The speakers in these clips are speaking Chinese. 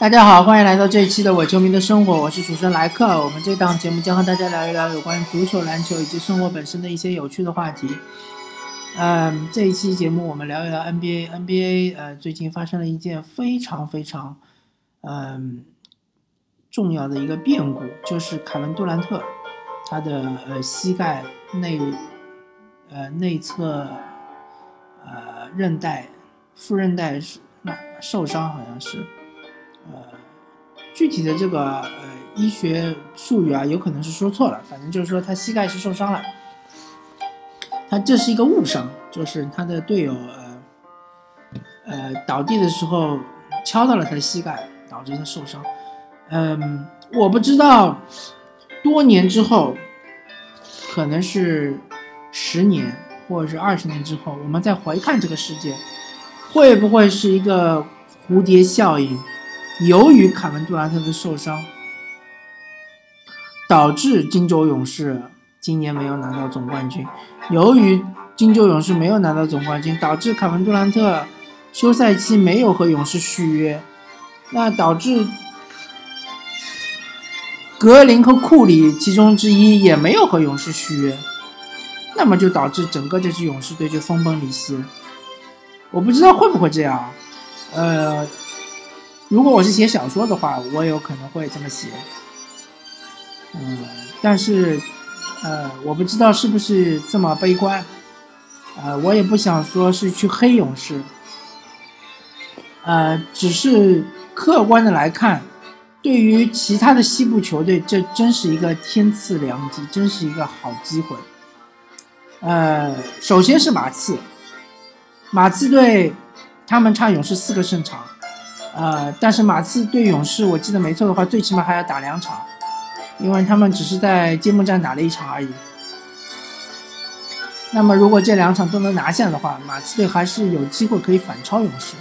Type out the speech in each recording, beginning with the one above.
大家好，欢迎来到这一期的伪球迷的生活，我是主持人莱克。我们这档节目将和大家聊一聊有关足球、篮球以及生活本身的一些有趣的话题。嗯，这一期节目我们聊一聊 NBA。NBA 呃，最近发生了一件非常非常嗯重要的一个变故，就是凯文杜兰特他的呃膝盖内呃内侧呃韧带副韧带是受伤，好像是。呃，具体的这个呃医学术语啊，有可能是说错了。反正就是说他膝盖是受伤了，他这是一个误伤，就是他的队友呃呃倒地的时候敲到了他的膝盖，导致他受伤。嗯，我不知道多年之后，可能是十年或者是二十年之后，我们再回看这个世界，会不会是一个蝴蝶效应？由于凯文杜兰特的受伤，导致金州勇士今年没有拿到总冠军。由于金州勇士没有拿到总冠军，导致凯文杜兰特休赛期没有和勇士续约，那导致格林和库里其中之一也没有和勇士续约，那么就导致整个这支勇士队就分崩离析。我不知道会不会这样，呃。如果我是写小说的话，我有可能会这么写，嗯，但是，呃，我不知道是不是这么悲观，呃，我也不想说是去黑勇士，呃，只是客观的来看，对于其他的西部球队，这真是一个天赐良机，真是一个好机会。呃，首先是马刺，马刺队，他们差勇士四个胜场。呃，但是马刺对勇士，我记得没错的话，最起码还要打两场，因为他们只是在揭幕战打了一场而已。那么如果这两场都能拿下的话，马刺队还是有机会可以反超勇士。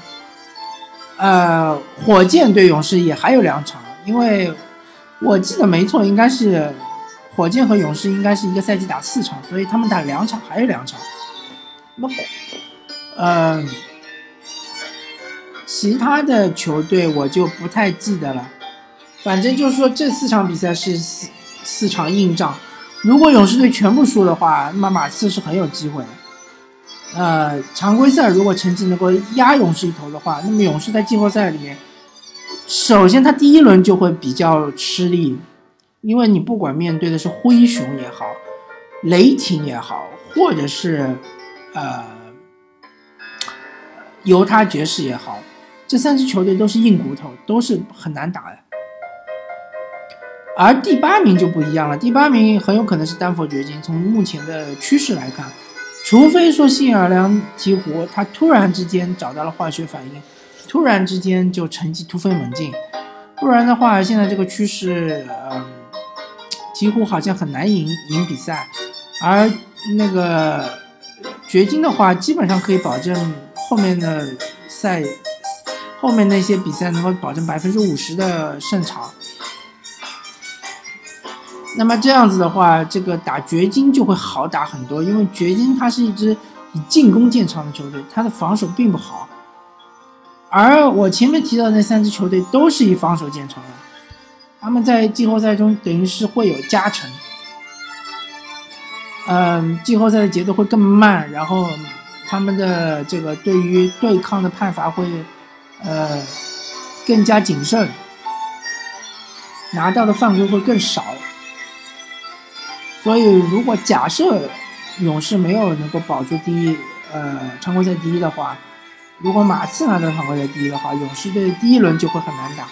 呃，火箭对勇士也还有两场，因为我记得没错，应该是火箭和勇士应该是一个赛季打四场，所以他们打两场，还有两场。那么，嗯。其他的球队我就不太记得了，反正就是说这四场比赛是四四场硬仗，如果勇士队全部输的话，那么马刺是很有机会的。呃，常规赛如果成绩能够压勇士一头的话，那么勇士在季后赛里面，首先他第一轮就会比较吃力，因为你不管面对的是灰熊也好，雷霆也好，或者是呃犹他爵士也好。这三支球队都是硬骨头，都是很难打的。而第八名就不一样了，第八名很有可能是丹佛掘金。从目前的趋势来看，除非说新奥尔良鹈鹕他突然之间找到了化学反应，突然之间就成绩突飞猛进，不然的话，现在这个趋势，嗯，几乎好像很难赢赢比赛。而那个掘金的话，基本上可以保证后面的赛。后面那些比赛能够保证百分之五十的胜场，那么这样子的话，这个打掘金就会好打很多，因为掘金它是一支以进攻见长的球队，它的防守并不好。而我前面提到那三支球队都是以防守见长的，他们在季后赛中等于是会有加成。嗯，季后赛的节奏会更慢，然后他们的这个对于对抗的判罚会。呃，更加谨慎，拿到的犯规会更少。所以，如果假设勇士没有能够保住第一，呃，常规赛第一的话，如果马刺拿到常规赛第一的话，勇士队第一轮就会很难打。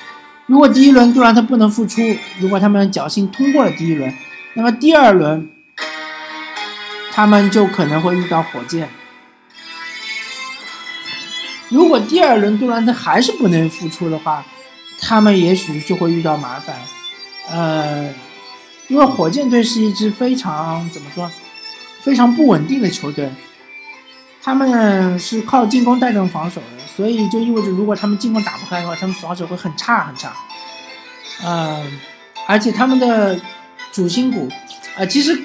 如果第一轮杜兰特不能复出，如果他们侥幸通过了第一轮，那么第二轮他们就可能会遇到火箭。如果第二轮杜兰特还是不能复出的话，他们也许就会遇到麻烦。呃，因为火箭队是一支非常怎么说，非常不稳定的球队，他们是靠进攻带动防守的，所以就意味着如果他们进攻打不开的话，他们防守会很差很差。呃，而且他们的主心骨，呃，其实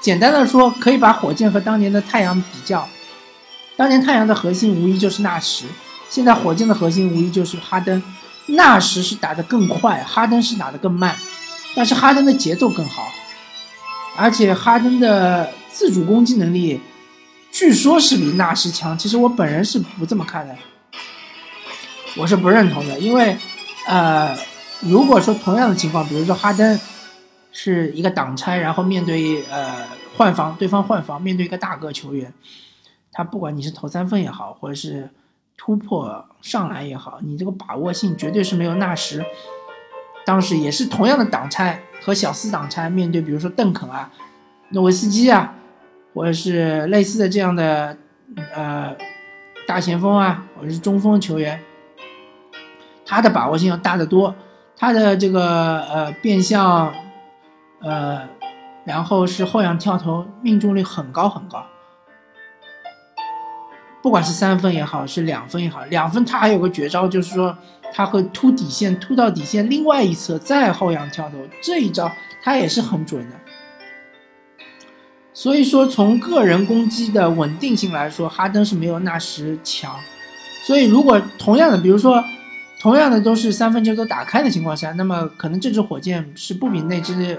简单的说，可以把火箭和当年的太阳比较。当年太阳的核心无疑就是纳什，现在火箭的核心无疑就是哈登。纳什是打得更快，哈登是打得更慢，但是哈登的节奏更好，而且哈登的自主攻击能力，据说是比纳什强。其实我本人是不这么看的，我是不认同的，因为，呃，如果说同样的情况，比如说哈登是一个挡拆，然后面对呃换防，对方换防，面对一个大个球员，他不管你是投三分也好，或者是。突破上篮也好，你这个把握性绝对是没有纳什。当时也是同样的挡拆和小斯挡拆，面对比如说邓肯啊、诺维斯基啊，或者是类似的这样的呃大前锋啊，或者是中锋球员，他的把握性要大得多，他的这个呃变向，呃，然后是后仰跳投，命中率很高很高。不管是三分也好，是两分也好，两分他还有个绝招，就是说他会突底线，突到底线另外一侧再后仰跳投，这一招他也是很准的。所以说从个人攻击的稳定性来说，哈登是没有纳什强。所以如果同样的，比如说同样的都是三分球都打开的情况下，那么可能这支火箭是不比那支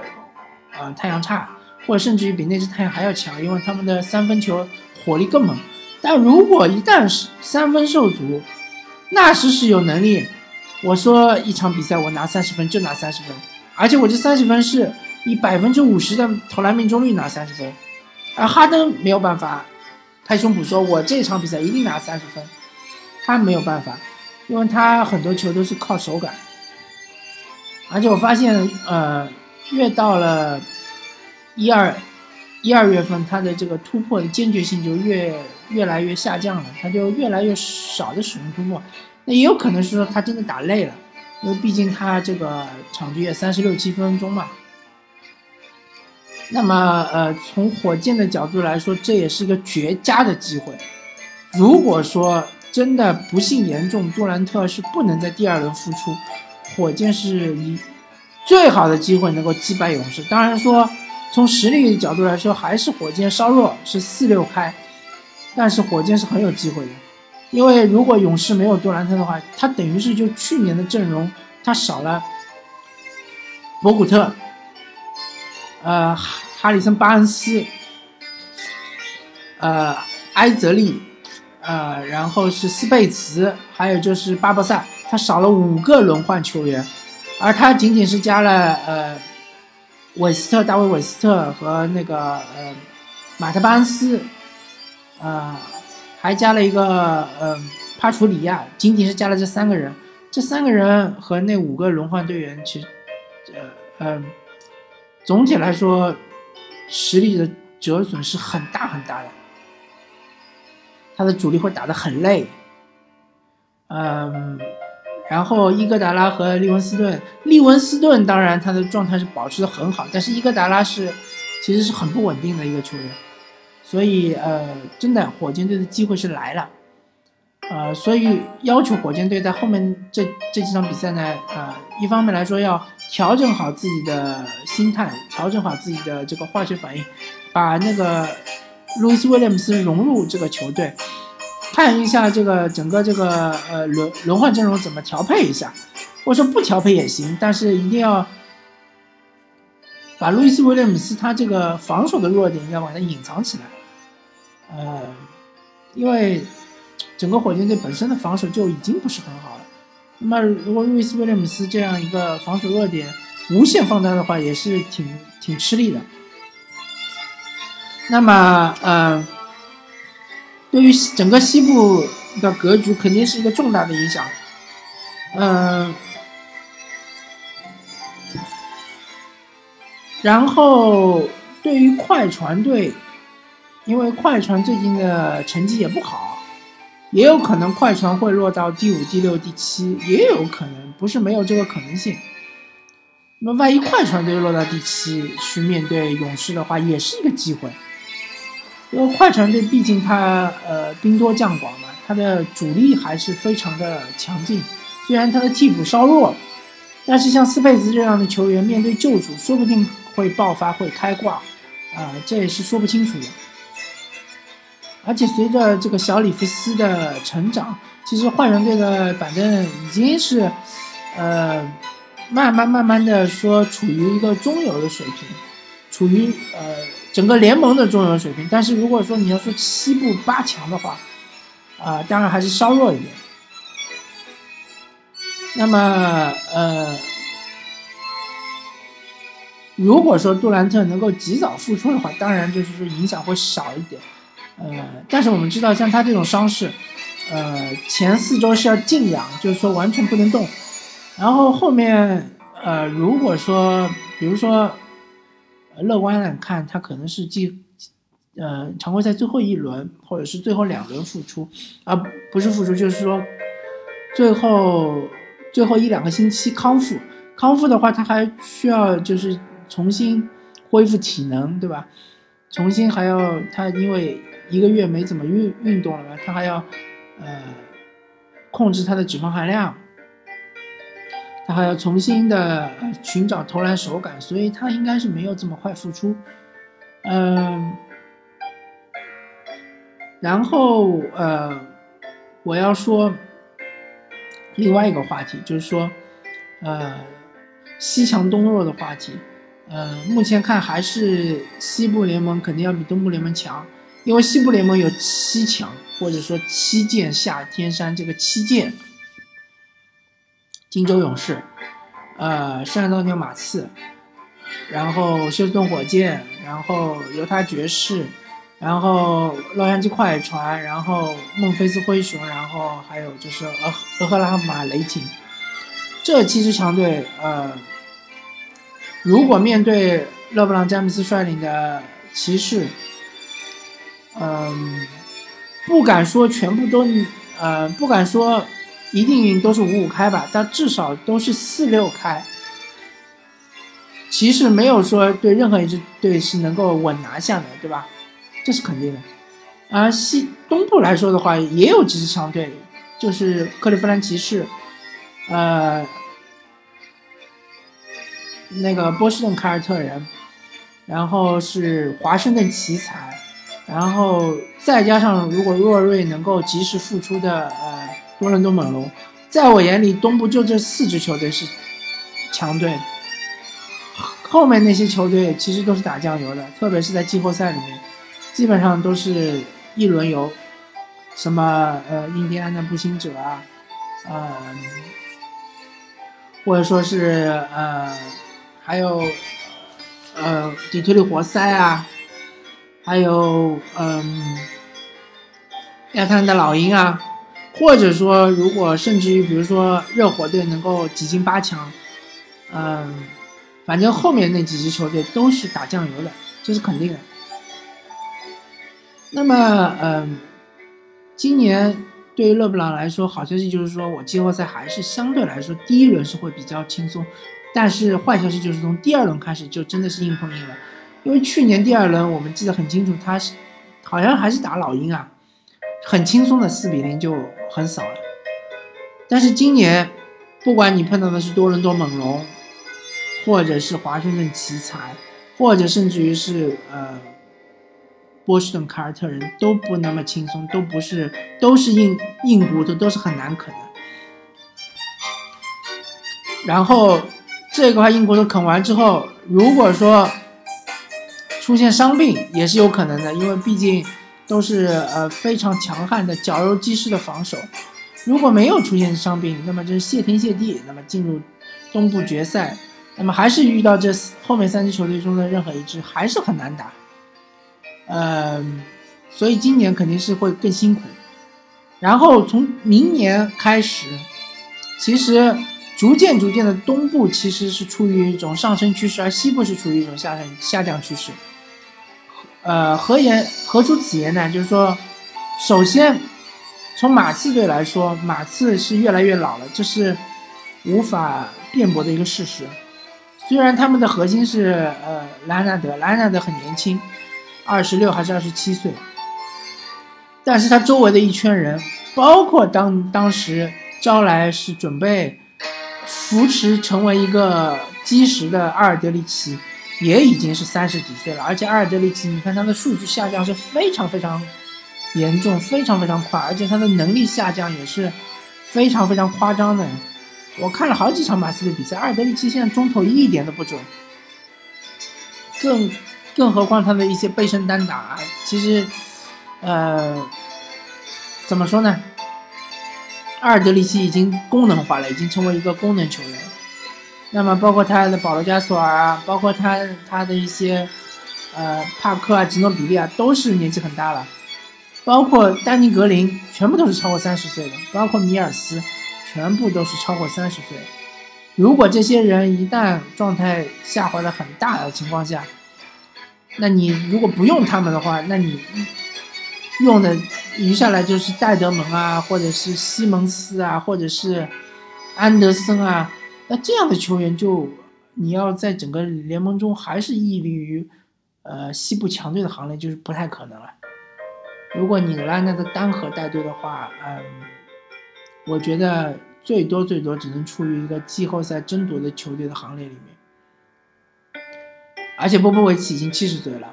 呃太阳差，或者甚至于比那支太阳还要强，因为他们的三分球火力更猛。但如果一旦是三分受阻，那时是有能力。我说一场比赛我拿三十分就拿三十分，而且我这三十分是以百分之五十的投篮命中率拿三十分。而哈登没有办法拍胸脯说，我这场比赛一定拿三十分，他没有办法，因为他很多球都是靠手感。而且我发现，呃，越到了一二。一二月份，他的这个突破的坚决性就越越来越下降了，他就越来越少的使用突破。那也有可能是说他真的打累了，因为毕竟他这个场均也三十六七分钟嘛。那么，呃，从火箭的角度来说，这也是个绝佳的机会。如果说真的不幸严重，杜兰特是不能在第二轮复出，火箭是以最好的机会能够击败勇士。当然说。从实力角度来说，还是火箭稍弱，是四六开，但是火箭是很有机会的，因为如果勇士没有杜兰特的话，他等于是就去年的阵容，他少了博古特，呃，哈里森巴恩斯，呃，埃泽利，呃，然后是斯贝茨，还有就是巴博萨，他少了五个轮换球员，而他仅仅是加了呃。韦斯特、大卫·韦斯特和那个呃马特·巴恩斯，呃，还加了一个呃帕楚里亚，仅仅是加了这三个人，这三个人和那五个轮换队员，其实，呃呃，总体来说，实力的折损是很大很大的，他的主力会打得很累，嗯。然后伊戈达拉和利文斯顿，利文斯顿当然他的状态是保持的很好，但是伊戈达拉是其实是很不稳定的一个球员，所以呃，真的火箭队的机会是来了，呃，所以要求火箭队在后面这这几场比赛呢，呃，一方面来说要调整好自己的心态，调整好自己的这个化学反应，把那个路易斯威廉姆斯融入这个球队。看一下这个整个这个呃轮轮换阵容怎么调配一下，或者说不调配也行，但是一定要把路易斯威廉姆斯他这个防守的弱点要把它隐藏起来，呃，因为整个火箭队本身的防守就已经不是很好了，那么如果路易斯威廉姆斯这样一个防守弱点无限放大的话，也是挺挺吃力的。那么呃。对于整个西部的格局肯定是一个重大的影响，嗯，然后对于快船队，因为快船最近的成绩也不好，也有可能快船会落到第五、第六、第七，也有可能不是没有这个可能性。那么万一快船队落到第七去面对勇士的话，也是一个机会。因为快船队毕竟他呃兵多将广嘛，他的主力还是非常的强劲。虽然他的替补稍弱，但是像斯佩兹这样的球员面对救主，说不定会爆发会开挂，啊，这也是说不清楚的。而且随着这个小里弗斯的成长，其实换人队的板凳已经是呃，慢慢慢慢的说处于一个中游的水平，处于呃整个联盟的中游水平。但是如果说你要说西部八强的话，啊，当然还是稍弱一点。那么呃，如果说杜兰特能够及早复出的话，当然就是说影响会少一点。呃，但是我们知道，像他这种伤势。呃，前四周是要静养，就是说完全不能动。然后后面，呃，如果说，比如说，乐观来看，他可能是进，呃，常规赛最后一轮，或者是最后两轮复出，啊，不是复出，就是说，最后最后一两个星期康复。康复的话，他还需要就是重新恢复体能，对吧？重新还要他因为一个月没怎么运运动了嘛，他还要。呃，控制他的脂肪含量，他还要重新的寻找投篮手感，所以他应该是没有这么快复出。嗯，然后呃，我要说另外一个话题，就是说呃，西强东弱的话题。呃，目前看还是西部联盟肯定要比东部联盟强。因为西部联盟有七强，或者说七剑下天山，这个七剑，金州勇士，呃，圣安东尼奥马刺，然后休斯顿火箭，然后犹他爵士，然后洛杉矶快船，然后孟菲斯灰熊，然后还有就是俄俄克拉荷马雷霆，这七支强队，呃，如果面对勒布朗詹姆斯率领的骑士。嗯，不敢说全部都，呃，不敢说一定都是五五开吧，但至少都是四六开。骑士没有说对任何一支队是能够稳拿下的，对吧？这是肯定的。而西东部来说的话，也有几支强队，就是克利夫兰骑士，呃，那个波士顿凯尔特人，然后是华盛顿奇才。然后再加上，如果若瑞能够及时复出的，呃，多伦多猛龙，在我眼里，东部就这四支球队是强队，后面那些球队其实都是打酱油的，特别是在季后赛里面，基本上都是一轮游，什么呃，印第安纳步行者啊，呃，或者说是呃，还有呃，底特律活塞啊。还有，嗯，亚特兰大老鹰啊，或者说，如果甚至于，比如说热火队能够挤进八强，嗯，反正后面那几支球队都是打酱油的，这是肯定的。那么，嗯，今年对于勒布朗来说，好消息就是说我季后赛还是相对来说第一轮是会比较轻松，但是坏消息就是从第二轮开始就真的是硬碰硬了。因为去年第二轮我们记得很清楚，他是好像还是打老鹰啊，很轻松的四比零就很扫了。但是今年，不管你碰到的是多伦多猛龙，或者是华盛顿奇才，或者甚至于是呃波士顿凯尔特人，都不那么轻松，都不是都是硬硬骨头，都是很难啃的。然后这块硬骨头啃完之后，如果说出现伤病也是有可能的，因为毕竟都是呃非常强悍的绞肉机式的防守。如果没有出现伤病，那么就是谢天谢地，那么进入东部决赛，那么还是遇到这后面三支球队中的任何一支，还是很难打。嗯，所以今年肯定是会更辛苦。然后从明年开始，其实逐渐逐渐的东部其实是处于一种上升趋势，而西部是处于一种下降下降趋势。呃，何言何出此言呢？就是说，首先从马刺队来说，马刺是越来越老了，这是无法辩驳的一个事实。虽然他们的核心是呃莱昂纳德，莱昂纳德很年轻，二十六还是二十七岁，但是他周围的一圈人，包括当当时招来是准备扶持成为一个基石的阿尔德里奇。也已经是三十几岁了，而且阿尔德里奇，你看他的数据下降是非常非常严重，非常非常快，而且他的能力下降也是非常非常夸张的。我看了好几场马刺的比赛，阿尔德里奇现在中投一点都不准，更更何况他的一些背身单打，其实，呃，怎么说呢？阿尔德里奇已经功能化了，已经成为一个功能球员。那么包括他的保罗加索尔啊，包括他他的一些，呃，帕克啊、吉诺比利啊，都是年纪很大了。包括丹尼格林，全部都是超过三十岁的，包括米尔斯。全部都是超过三十岁。如果这些人一旦状态下滑的很大的情况下，那你如果不用他们的话，那你用的余下来就是戴德蒙啊，或者是西蒙斯啊，或者是安德森啊。那这样的球员就你要在整个联盟中还是屹立于呃西部强队的行列，就是不太可能了。如果你拉那个单核带队的话，嗯。我觉得最多最多只能处于一个季后赛争夺的球队的行列里面，而且波波维奇已经七十岁了，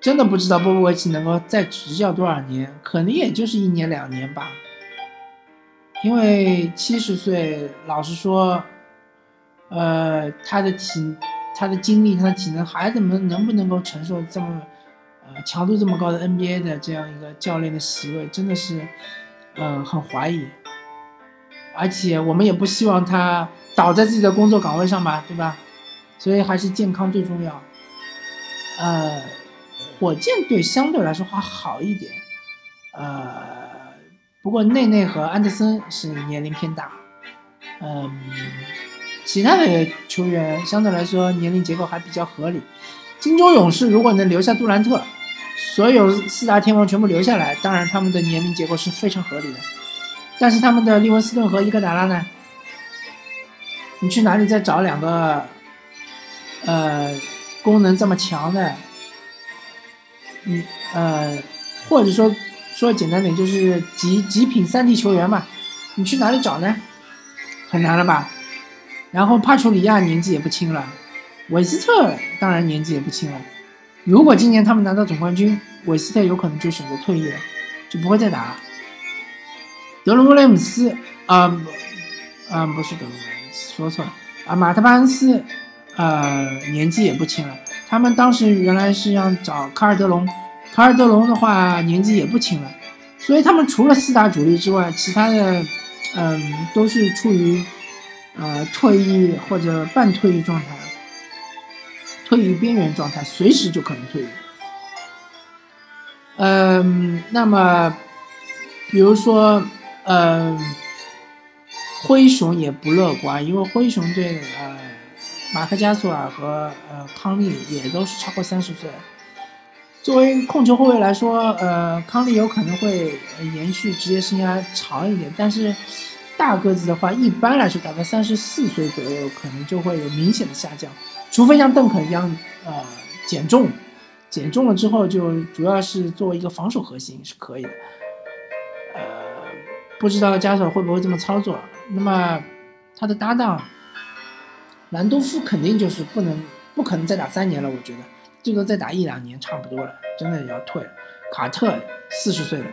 真的不知道波波维奇能够再执教多少年，可能也就是一年两年吧。因为七十岁，老实说，呃，他的体、他的精力、他的体能还怎么能不能够承受这么呃强度这么高的 NBA 的这样一个教练的席位，真的是。嗯，很怀疑，而且我们也不希望他倒在自己的工作岗位上吧，对吧？所以还是健康最重要。呃，火箭队相对来说还好一点，呃，不过内内和安德森是年龄偏大，嗯，其他的球员相对来说年龄结构还比较合理。金州勇士如果能留下杜兰特。所有四大天王全部留下来，当然他们的年龄结构是非常合理的。但是他们的利文斯顿和伊戈达拉呢？你去哪里再找两个，呃，功能这么强的？你呃，或者说说简单点，就是极极品三 D 球员嘛？你去哪里找呢？很难了吧？然后帕楚里亚年纪也不轻了，韦斯特当然年纪也不轻了。如果今年他们拿到总冠军，韦斯特有可能就选择退役了，就不会再打了。德隆·威廉姆斯啊，啊不是德隆·说错了啊，马特·巴恩斯，呃，年纪也不轻了。他们当时原来是要找卡尔德隆，卡尔德隆的话年纪也不轻了，所以他们除了四大主力之外，其他的，嗯，都是处于呃退役或者半退役状态。退役边缘状态，随时就可能退役。嗯，那么，比如说，嗯，灰熊也不乐观，因为灰熊队呃，马克加索尔和呃康利也都是超过三十岁。作为控球后卫来说，呃，康利有可能会延续职业生涯长一点，但是大个子的话，一般来说大概三十四岁左右，可能就会有明显的下降。除非像邓肯一样，呃，减重，减重了之后就主要是作为一个防守核心是可以的，呃，不知道加索会不会这么操作。那么他的搭档兰多夫肯定就是不能，不可能再打三年了，我觉得最多再打一两年差不多了，真的要退了。卡特四十岁了，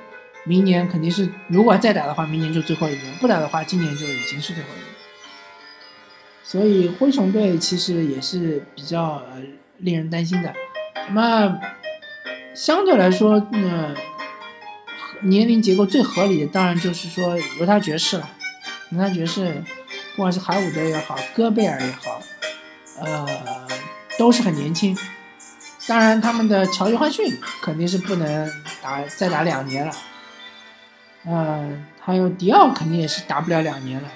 明年肯定是如果再打的话，明年就最后一年；不打的话，今年就已经是最后一年。所以灰熊队其实也是比较呃令人担心的。那么相对来说，呃，年龄结构最合理的当然就是说犹他爵士了。犹他爵士，不管是海伍德也好，戈贝尔也好，呃，都是很年轻。当然，他们的乔约翰逊肯定是不能打再打两年了。嗯，还有迪奥肯定也是打不了两年了。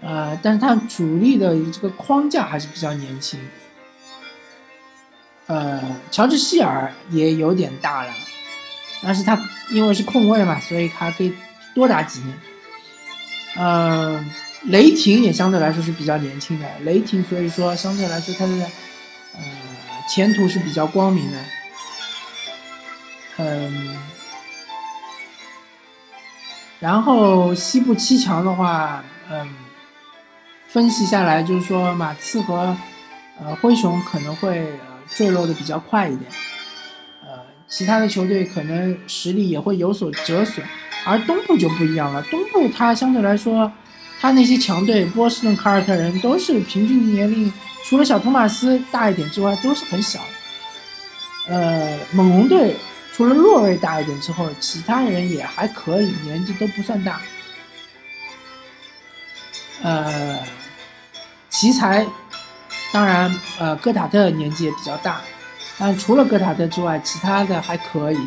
呃，但是他主力的这个框架还是比较年轻。呃，乔治希尔也有点大了，但是他因为是控卫嘛，所以他可以多打几年。呃，雷霆也相对来说是比较年轻的，雷霆所以说相对来说他的呃前途是比较光明的。嗯，然后西部七强的话，嗯。分析下来就是说，马刺和呃灰熊可能会呃坠落的比较快一点，呃，其他的球队可能实力也会有所折损。而东部就不一样了，东部它相对来说，他那些强队，波士顿凯尔特人都是平均年龄，除了小托马斯大一点之外，都是很小。呃，猛龙队除了洛瑞大一点之后，其他人也还可以，年纪都不算大。呃，奇才，当然，呃，戈塔特年纪也比较大，但除了戈塔特之外，其他的还可以。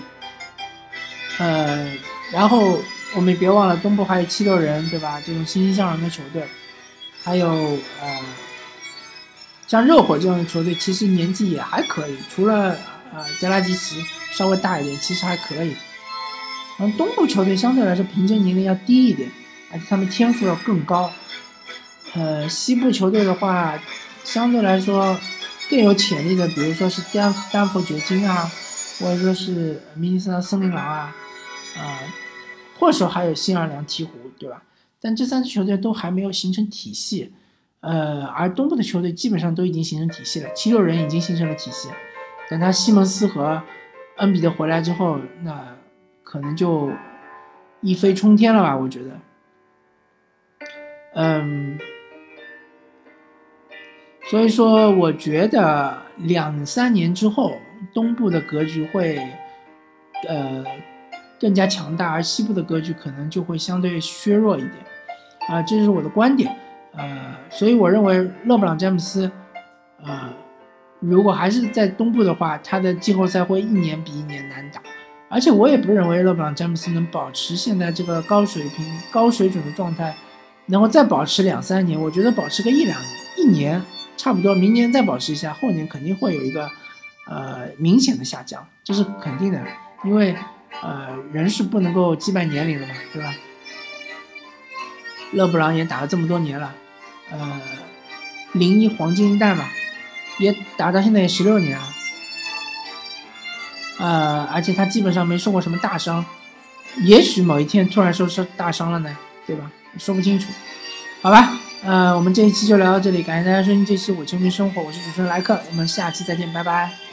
呃，然后我们别忘了东部还有七六人，对吧？这种欣欣向荣的球队，还有呃，像热火这种球队，其实年纪也还可以，除了呃德拉吉奇稍微大一点，其实还可以。嗯，东部球队相对来说平均年龄要低一点，而且他们天赋要更高。呃，西部球队的话，相对来说更有潜力的，比如说是丹丹佛掘金啊，或者说是明尼苏达森林狼啊，啊，或者说还有新奥尔良鹈鹕，对吧？但这三支球队都还没有形成体系，呃，而东部的球队基本上都已经形成体系了，七六人已经形成了体系，等他西蒙斯和恩比德回来之后，那可能就一飞冲天了吧？我觉得，嗯。所以说，我觉得两三年之后，东部的格局会，呃，更加强大，而西部的格局可能就会相对削弱一点，啊，这就是我的观点，呃，所以我认为勒布朗詹姆斯，呃，如果还是在东部的话，他的季后赛会一年比一年难打，而且我也不认为勒布朗詹姆斯能保持现在这个高水平、高水准的状态，能够再保持两三年，我觉得保持个一两一年。差不多，明年再保持一下，后年肯定会有一个，呃，明显的下降，这是肯定的，因为，呃，人是不能够击败年龄的嘛，对吧？勒布朗也打了这么多年了，呃，零一黄金一代嘛，也打到现在也十六年了，呃，而且他基本上没受过什么大伤，也许某一天突然受伤大伤了呢，对吧？说不清楚，好吧。呃，我们这一期就聊到这里，感谢大家收听这期《我球迷生活》，我是主持人莱克，我们下期再见，拜拜。